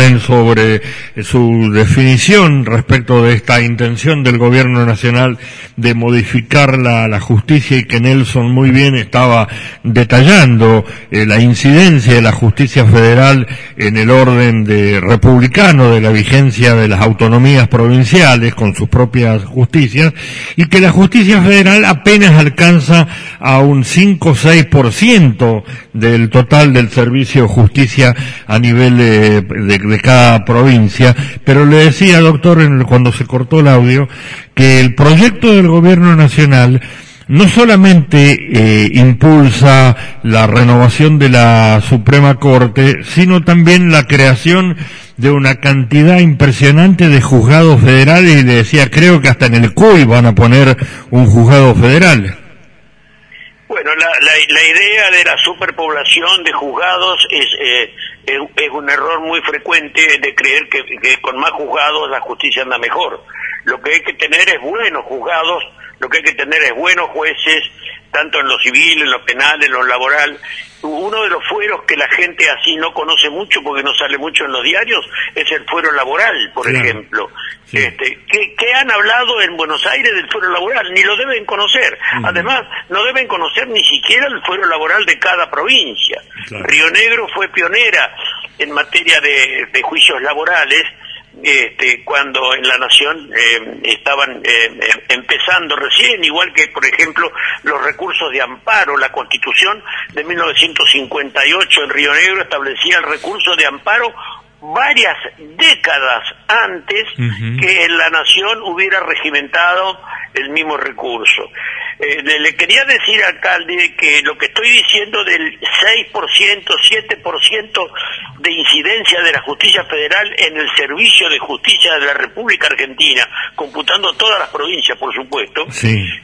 sobre su definición respecto de esta intención del gobierno nacional de modificar la, la justicia y que Nelson muy bien estaba detallando eh, la incidencia de la justicia federal en el orden de republicano de la vigencia de las autonomías provinciales con sus propias justicias y que la justicia federal apenas alcanza a un 5 o 6% del total del servicio de justicia a nivel de, cada provincia, pero le decía, doctor, cuando se cortó el audio, que el proyecto del gobierno nacional no solamente eh, impulsa la renovación de la Suprema Corte, sino también la creación de una cantidad impresionante de juzgados federales y le decía, creo que hasta en el CUI van a poner un juzgado federal. Bueno, la, la, idea de la superpoblación de juzgados es, eh, es, un error muy frecuente de creer que, con más juzgados la justicia anda mejor. Lo que hay que tener es buenos juzgados, lo que hay que tener es buenos jueces, tanto en lo civil, en lo penal, en lo laboral. Uno de los fueros que la gente así no conoce mucho porque no sale mucho en los diarios es el fuero laboral, por ejemplo. Este, ¿qué, han hablado en Buenos Aires del fuero laboral? Ni lo deben conocer. Además, no deben conocer ni siquiera el fuero laboral de cada provincia. Río Negro fue pionera en materia de juicios laborales este, cuando en la nación eh, estaban eh, em, empezando recién, igual que, por ejemplo, los recursos de amparo. La Constitución de 1958 en Río Negro establecía el recurso de amparo varias décadas antes que en la nación hubiera regimentado el mismo recurso. Eh, le, quería decir, alcalde, que lo que estoy diciendo del 6%, 7% de incidencia de la justicia federal en el servicio de justicia de la República Argentina, computando todas las provincias, por supuesto,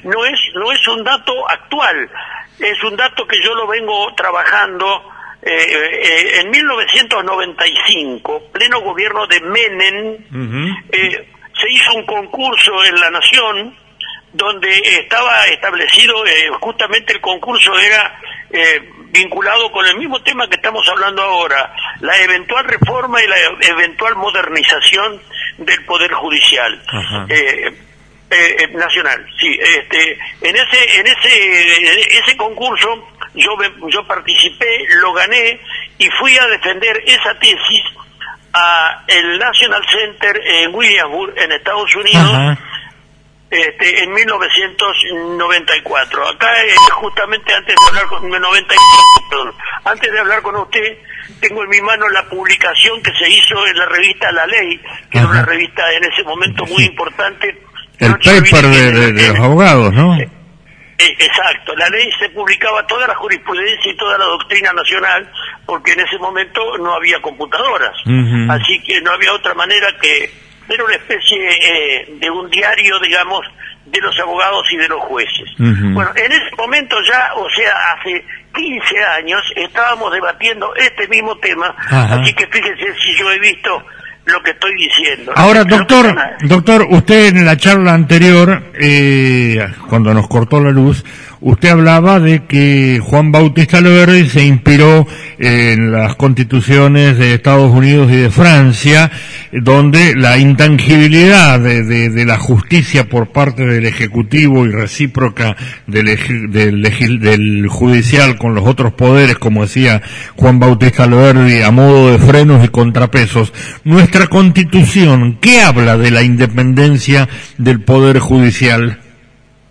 no, es, no es un dato actual, es un dato que yo lo vengo trabajando. Eh, eh, en 1995, pleno gobierno de Menem, se hizo un concurso en la Nación donde estaba establecido, eh, justamente el concurso era eh, vinculado con el mismo tema que estamos hablando ahora, la eventual reforma y la eventual modernización del Poder Judicial. Eh, nacional sí este en ese en ese ese concurso yo yo participé lo gané y fui a defender esa tesis a el National Center en Williamsburg en Estados Unidos este, en 1994. Acá, eh, justamente antes de hablar con antes de hablar con usted, tengo en mi mano la publicación que se hizo en la revista La Ley, que era una revista en ese momento muy importante. El paper de, los abogados, ¿no? Eh, eh, exacto, la ley se publicaba toda la jurisprudencia y toda la doctrina nacional porque en ese momento no había computadoras, así que no había otra manera que era una especie eh, de un diario, digamos, de los abogados y de los jueces. Bueno, en ese momento ya, o sea, hace 15 años, estábamos debatiendo este mismo tema, así que fíjense si yo he visto lo que estoy diciendo. Ahora, doctor, doctor, usted en la charla anterior, eh, cuando nos cortó la luz, Usted hablaba de que Juan Bautista Loverdi se inspiró en las constituciones de Estados Unidos y de Francia, donde la intangibilidad de, la justicia por parte del Ejecutivo y recíproca del, judicial con los otros poderes, como decía Juan Bautista Loverdi, a modo de frenos y contrapesos. Nuestra constitución, ¿qué habla de la independencia del poder judicial?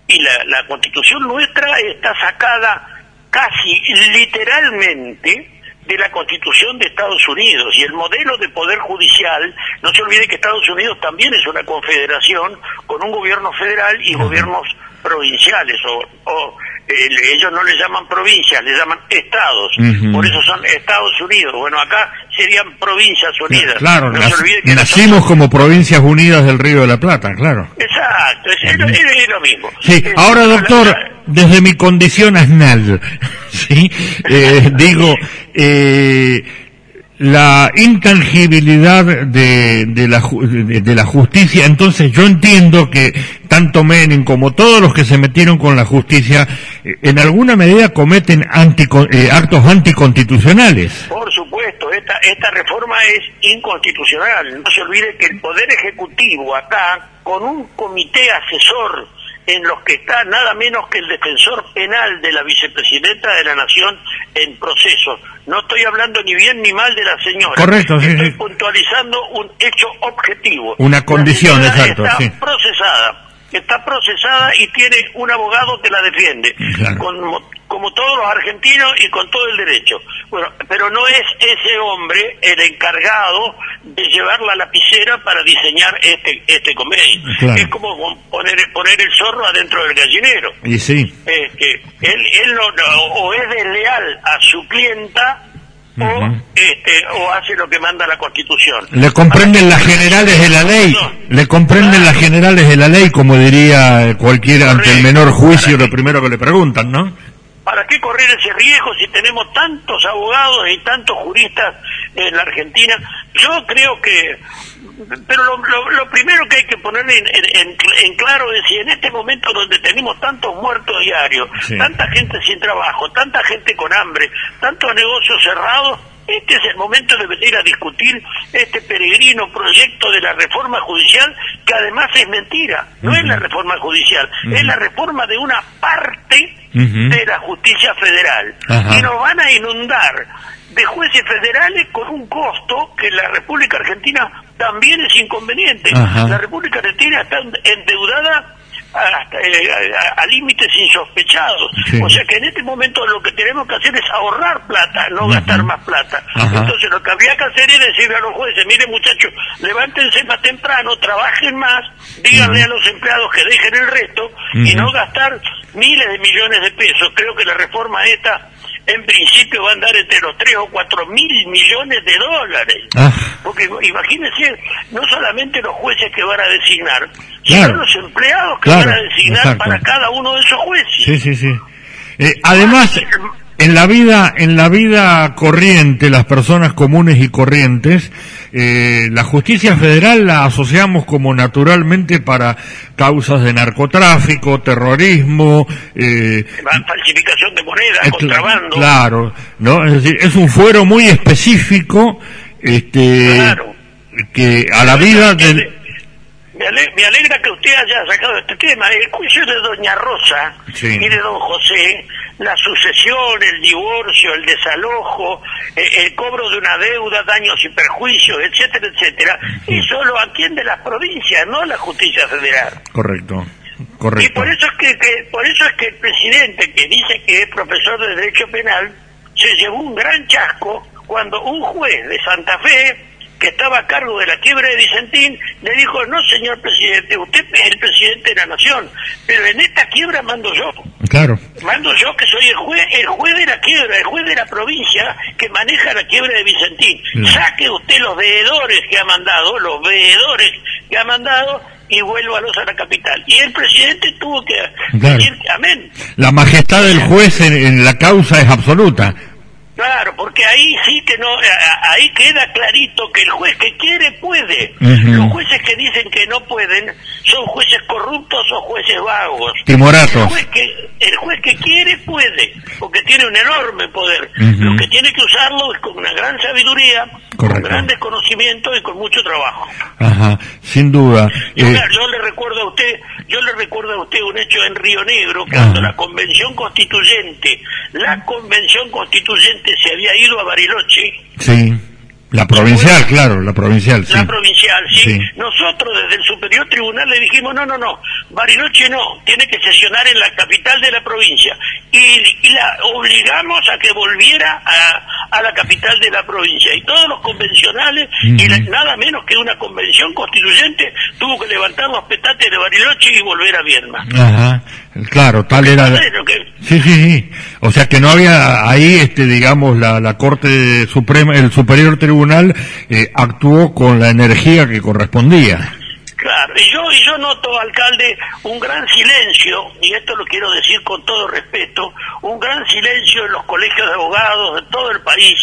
Y la, la constitución nuestra está sacada casi literalmente de la Constitución de Estados Unidos. Y el modelo de poder judicial, no se olvide que Estados Unidos también es una confederación con un gobierno federal y gobiernos provinciales o, ellos no le llaman provincias, le llaman estados, por eso son Estados Unidos. Bueno, acá serían provincias unidas. Claro, nacimos como provincias unidas del Río de la Plata, claro. Exacto, es, lo mismo. Sí, ahora doctor, desde mi condición asnal, ¿sí? Eh, digo, eh, la intangibilidad de, de, la, de, la justicia. Entonces yo entiendo que tanto Menem como todos los que se metieron con la justicia eh, en alguna medida cometen eh, actos anticonstitucionales. Por supuesto, esta, esta reforma es inconstitucional. No se olvide que el Poder Ejecutivo acá, con un comité asesor en los que está nada menos que el defensor penal de la vicepresidenta de la Nación en proceso. No estoy hablando ni bien ni mal de la señora. Correcto, sí, Estoy puntualizando un hecho objetivo. Una condición, exacto. Está procesada está procesada y tiene un abogado que la defiende, como todos los argentinos y con todo el derecho. Bueno, pero no es ese hombre el encargado de llevar la lapicera para diseñar este este convenio. Es como poner poner el zorro adentro del gallinero. Y sí. Este, él él no, o es desleal a su clienta o, este, o hace lo que manda la Constitución. Le comprenden las generales de la ley, le comprenden las generales de la ley, como diría cualquiera ante el menor juicio, lo primero que le preguntan, ¿no? ¿Para qué correr ese riesgo si tenemos tantos abogados y tantos juristas en la Argentina? Yo creo que pero lo, primero que hay que poner en, claro es si en este momento donde tenemos tantos muertos diarios, tanta gente sin trabajo, tanta gente con hambre, tantos negocios cerrados, este es el momento de venir a discutir este peregrino proyecto de la reforma judicial, que además es mentira, no es la reforma judicial, es la reforma de una parte de la justicia federal. Y nos van a inundar de jueces federales con un costo que la República Argentina también es inconveniente. La República Argentina está endeudada eh, a, límites insospechados. O sea que en este momento lo que tenemos que hacer es ahorrar plata, no gastar más plata. Entonces lo que habría que hacer es decirle a los jueces, miren muchachos, levántense más temprano, trabajen más, díganle a los empleados que dejen el resto y no gastar miles de millones de pesos. Creo que la reforma esta en principio va a andar entre los 3 o 4 mil millones de dólares. Ah. Porque imagínense, no solamente los jueces que van a designar, sino los empleados que van a designar para cada uno de esos jueces. Sí, sí, sí. Eh, además, en la vida, en la vida corriente, las personas comunes y corrientes, eh, la justicia federal la asociamos como naturalmente para causas de narcotráfico, terrorismo, eh, falsificación de moneda, contrabando. Claro, no, es decir, es un fuero muy específico, este, que a la vida de me alegra, que usted haya sacado este tema. El juicio de Doña Rosa y de Don José, la sucesión, el divorcio, el desalojo, eh, el cobro de una deuda, daños y perjuicios, etcétera, etcétera, y solo atiende las provincias, no la justicia federal. Correcto. Correcto. Y por eso es que, que, por eso es que el presidente que dice que es profesor de derecho penal se llevó un gran chasco cuando un juez de Santa Fe que estaba a cargo de la quiebra de Vicentín, le dijo, no señor presidente, usted es el presidente de la nación, pero en esta quiebra mando yo. Claro. Mando yo que soy el juez, el juez de la quiebra, el juez de la provincia que maneja la quiebra de Vicentín. Saque usted los veedores que ha mandado, los veedores que ha mandado, y vuélvalos a la capital. Y el presidente tuvo que decir amén. La majestad del juez en la causa es absoluta. Claro, porque ahí sí que no, ahí queda clarito que el juez que quiere puede. Los jueces que dicen que no pueden son jueces corruptos o jueces vagos. Timoratos. El juez que, el juez que quiere puede, porque tiene un enorme poder. Lo que tiene que usarlo es con una gran sabiduría, con grandes conocimientos y con mucho trabajo. Ajá, sin duda. Yo, eh, yo le recuerdo a usted, yo le recuerdo a usted un hecho en Río Negro, que cuando la convención constituyente, la convención constituyente se había ido a Bariloche. Sí. La provincial, claro, la provincial, sí. La provincial, sí. Nosotros desde el Superior Tribunal le dijimos, no, no, no, Bariloche no, tiene que sesionar en la capital de la provincia. Y, la obligamos a que volviera a, la capital de la provincia. Y todos los convencionales, y nada menos que una convención constituyente, tuvo que levantar los petates de Bariloche y volver a Viedma. Ajá, claro, tal era... Sí, sí, sí. O sea que no había ahí, este, digamos, la, la Corte Suprema, el Superior Tribunal eh, actuó con la energía que correspondía. Claro, y yo, y yo noto, alcalde, un gran silencio, y esto lo quiero decir con todo respeto, un gran silencio en los colegios de abogados de todo el país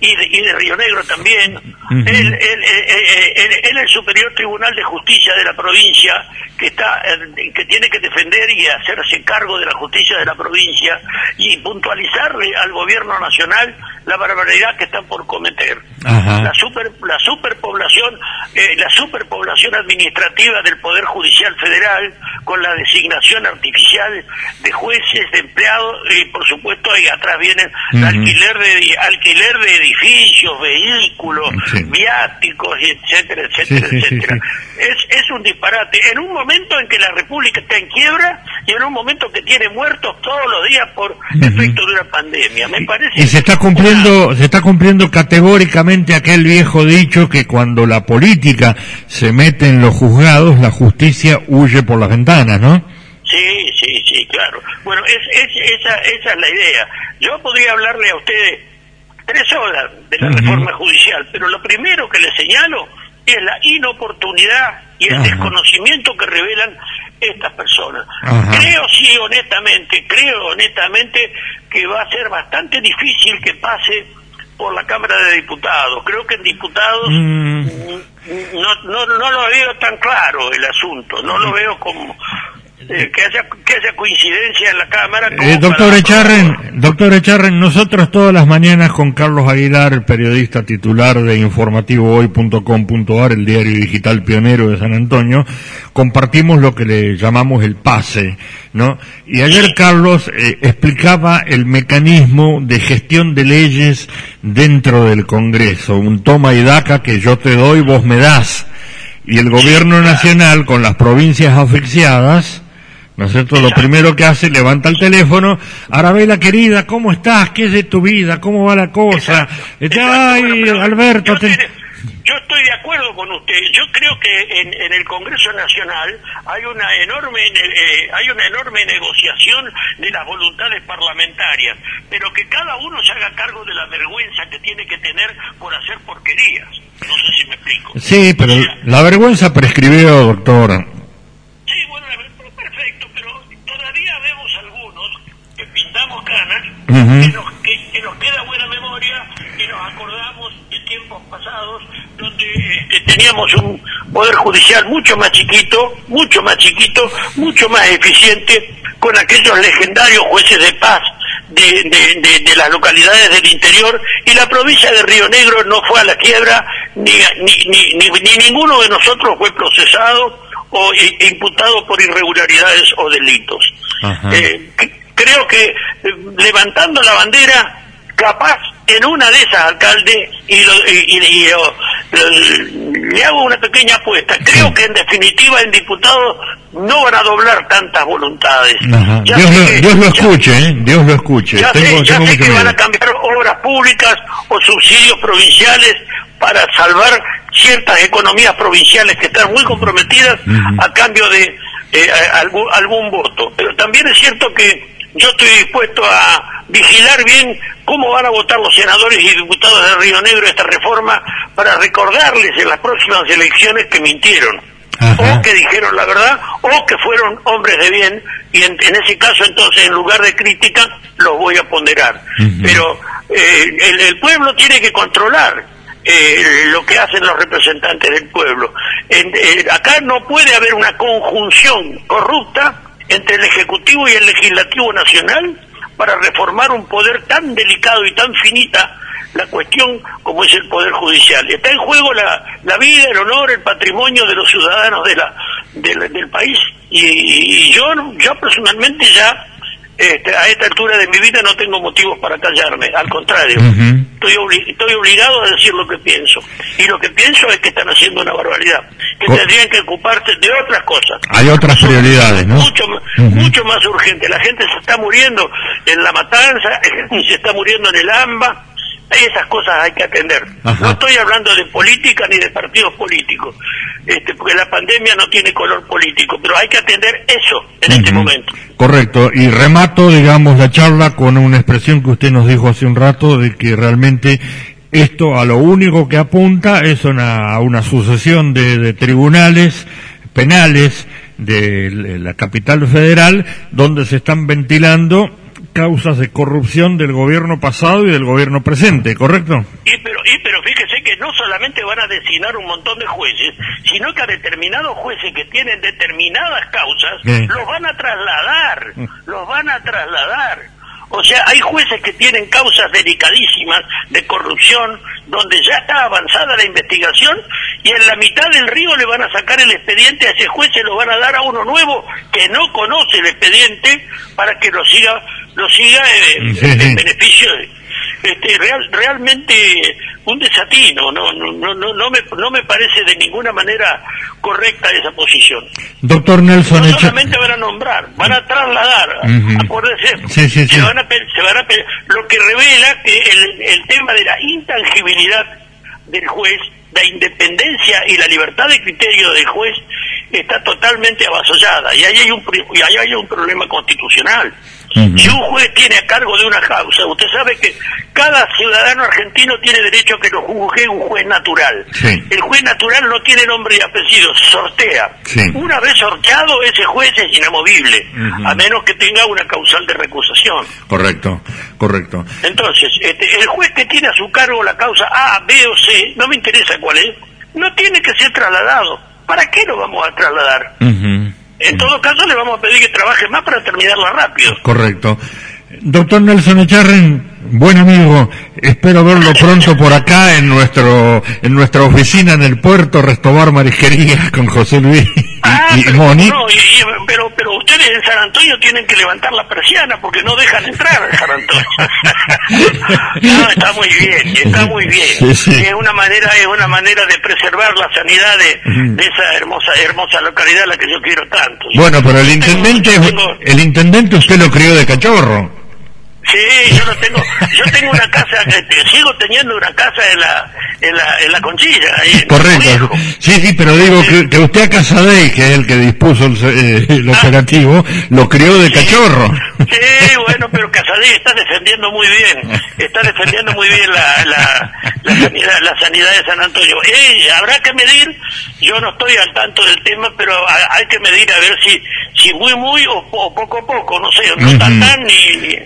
y de, y de, Río Negro también, en, el Superior Tribunal de Justicia de la provincia, que, está, que tiene que defender y hacerse cargo de la justicia de la provincia y puntualizarle al gobierno nacional la barbaridad que están por cometer. La, super, la superpoblación, eh, la superpoblación administrativa del Poder Judicial Federal, con la designación artificial de jueces, de empleados, y por supuesto ahí atrás viene el alquiler de alquiler de edificios, vehículos, viáticos, etcétera, etcétera, etcétera. Es, es un disparate. En un momento en que la República está en quiebra y en un momento que tiene muertos todos los días por efecto de una pandemia. Me parece. Y se está cumpliendo, se está cumpliendo categóricamente aquel viejo dicho que cuando la política se mete en los juzgados, la justicia huye por las ventanas, ¿no? Sí, sí, sí, claro. Bueno, es, esa, esa es la idea. Yo podría hablarle a ustedes tres horas de la reforma judicial, pero lo primero que le señalo es la inoportunidad y el desconocimiento que revelan estas personas. Creo sí honestamente, creo honestamente que va a ser bastante difícil que pase por la Cámara de Diputados. Creo que en diputados mm. No, no, no lo veo tan claro el asunto, no lo veo como eh, que, haya, que haya coincidencia en la Cámara. Eh, doctor Echarren, doctor Echarren, nosotros todas las mañanas con Carlos Aguilar, periodista titular de informativohoy.com.ar, el diario digital pionero de San Antonio, compartimos lo que le llamamos el pase, ¿no? Y ayer Carlos eh, explicaba el mecanismo de gestión de leyes dentro del Congreso, un toma y daca que yo te doy, vos me das. Y el gobierno nacional, con las provincias asfixiadas, ¿No es cierto? Lo primero que hace, levanta el teléfono, Arabela querida, ¿cómo estás? ¿Qué es de tu vida? ¿Cómo va la cosa? Ay, Alberto, yo, estoy de acuerdo con usted. Yo creo que en, el Congreso Nacional hay una enorme eh, hay una enorme negociación de las voluntades parlamentarias, pero que cada uno se haga cargo de la vergüenza que tiene que tener por hacer porquerías. No sé si me explico. Sí, pero la vergüenza prescribió, doctor. Que, nos, queda buena memoria y nos acordamos de tiempos pasados donde este, teníamos un poder judicial mucho más chiquito, mucho más chiquito, mucho más eficiente, con aquellos legendarios jueces de paz de, de, las localidades del interior y la provincia de Río Negro no fue a la quiebra, ni, ni, ni, ni ninguno de nosotros fue procesado o imputado por irregularidades o delitos. Eh, creo que eh, levantando la bandera, capaz en una de esas, alcalde, y, le hago una pequeña apuesta, creo que en definitiva en diputados no van a doblar tantas voluntades. Dios, lo, escuche, ¿eh? Dios lo escuche. Ya sé, que van a cambiar obras públicas o subsidios provinciales para salvar ciertas economías provinciales que están muy comprometidas a cambio de eh, algún, algún voto. Pero también es cierto que yo estoy dispuesto a vigilar bien cómo van a votar los senadores y diputados de Río Negro esta reforma para recordarles en las próximas elecciones que mintieron. O que dijeron la verdad, o que fueron hombres de bien, y en, ese caso entonces en lugar de crítica los voy a ponderar. Pero eh, el, pueblo tiene que controlar eh, lo que hacen los representantes del pueblo. Eh, acá no puede haber una conjunción corrupta entre el Ejecutivo y el Legislativo Nacional para reformar un poder tan delicado y tan finita la cuestión como es el Poder Judicial. Está en juego la, la vida, el honor, el patrimonio de los ciudadanos de la, del país. Y, y, yo, yo personalmente ya este, a esta altura de mi vida no tengo motivos para callarme, al contrario, estoy, estoy obligado a decir lo que pienso. Y lo que pienso es que están haciendo una barbaridad, que tendrían que ocuparse de otras cosas. Hay otras prioridades, ¿no? Mucho, mucho más urgente. La gente se está muriendo en la matanza, se está muriendo en el AMBA, Esas cosas hay que atender. No estoy hablando de política ni de partidos políticos, este, porque la pandemia no tiene color político, pero hay que atender eso en este momento. Correcto, y remato, digamos, la charla con una expresión que usted nos dijo hace un rato de que realmente esto a lo único que apunta es una, a una sucesión de, de tribunales penales de la capital federal donde se están ventilando causas de corrupción del gobierno pasado y del gobierno presente, ¿correcto? Y pero, y pero fíjese que no solamente van a designar un montón de jueces, sino que a determinados jueces que tienen determinadas causas, los van a trasladar, mm. los van a trasladar. O sea, hay jueces que tienen causas delicadísimas de corrupción, donde ya está avanzada la investigación y en la mitad del río le van a sacar el expediente a ese juez, se lo van a dar a uno nuevo que no conoce el expediente para que lo siga lo siga eh, en beneficio de, este, real, realmente un desatino, no, no, no, no, me, no me parece de ninguna manera correcta esa posición. Doctor Nelson, no solamente van a nombrar, van a trasladar, acuérdese, se van a, se van a, lo que revela que el, el tema de la intangibilidad del juez, la independencia y la libertad de criterio del juez está totalmente avasallada y ahí hay un, y ahí hay un problema constitucional. Si un juez tiene a cargo de una causa, usted sabe que cada ciudadano argentino tiene derecho a que lo juzgue un juez natural. El juez natural no tiene nombre y apellido, se sortea. Una vez sorteado, ese juez es inamovible, a menos que tenga una causal de recusación. Correcto, correcto. Entonces, este, el juez que tiene a su cargo la causa A, B o C, no me interesa cuál es, no tiene que ser trasladado. ¿Para qué lo vamos a trasladar? En todo caso, le vamos a pedir que trabaje más para terminarla rápido. Correcto. Doctor Nelson Echarren, buen amigo, espero verlo pronto por acá en nuestro en nuestra oficina en el puerto Restobar Marisquería con José Luis y, ah, Moni. pero ustedes en San Antonio tienen que levantar la persiana porque no dejan entrar en San Antonio. no, está muy bien, está muy bien. Es una manera es una manera de preservar la sanidad de, esa hermosa hermosa localidad a la que yo quiero tanto. Bueno, pero el intendente el intendente usted lo crió de cachorro. Sí, yo lo tengo. Yo tengo una casa, sigo teniendo una casa en la, en la, en la conchilla. Ahí Correcto. Sí, sí, pero digo que, usted a Casadei, que es el que dispuso el, eh, ah. operativo, lo crió de cachorro. Sí, bueno, pero Casadei está defendiendo muy bien, está defendiendo muy bien la, la, la, sanidad, la sanidad de San Antonio. Eh, habrá que medir, yo no estoy al tanto del tema, pero hay que medir a ver si, si muy, muy o, poco a poco, no sé, no tan tan ni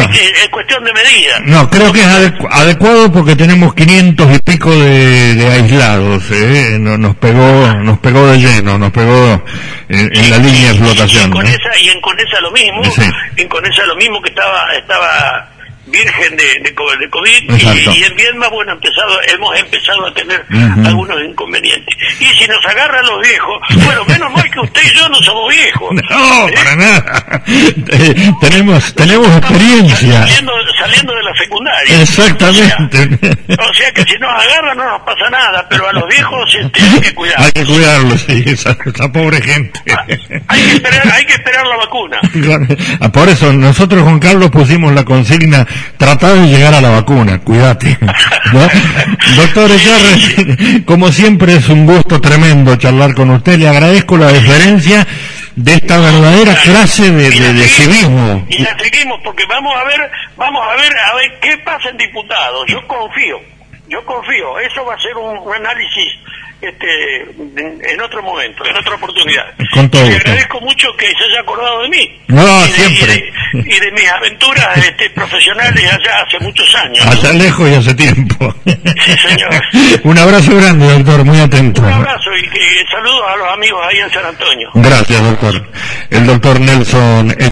es cuestión de medida. No, creo que es adecuado porque tenemos 500 y pico de, aislados, ¿eh? nos pegó nos pegó de lleno, nos pegó en, la línea de flotación. Y, con esa, y en Conesa lo mismo, en Conesa lo mismo que estaba estaba virgen de, de, COVID y, en Viedma, bueno, empezado, hemos empezado a tener algunos inconvenientes. Y si nos agarran los viejos, bueno, menos mal que usted y yo no somos viejos. No, ¿Eh? para nada. Eh, tenemos tenemos experiencia. Saliendo, saliendo de la secundaria. Exactamente. O sea, que si nos agarran no nos pasa nada, pero a los viejos este, hay que cuidarlos. Hay que cuidarlos, sí, esa, pobre gente. Ah, hay, que esperar, hay que esperar la vacuna. Ah, por eso nosotros, Juan Carlos, pusimos la consigna Tratar de llegar a la vacuna, cuídate. Doctor Echarre, como siempre es un gusto tremendo charlar con usted. Le agradezco la deferencia de esta verdadera clase de, de, civismo. Y la seguimos porque vamos a ver, vamos a ver, a ver qué pasa en diputados. Yo confío, yo confío. Eso va a ser un análisis este, en, otro momento, en otra oportunidad. Con todo y agradezco mucho que se haya acordado de mí. No, y de, siempre. Y de, mis aventuras este, profesionales allá hace muchos años. Allá lejos y hace tiempo. Sí, señor. Un abrazo grande, doctor, muy atento. Un abrazo y, y saludos a los amigos ahí en San Antonio. Gracias, doctor. El doctor Nelson.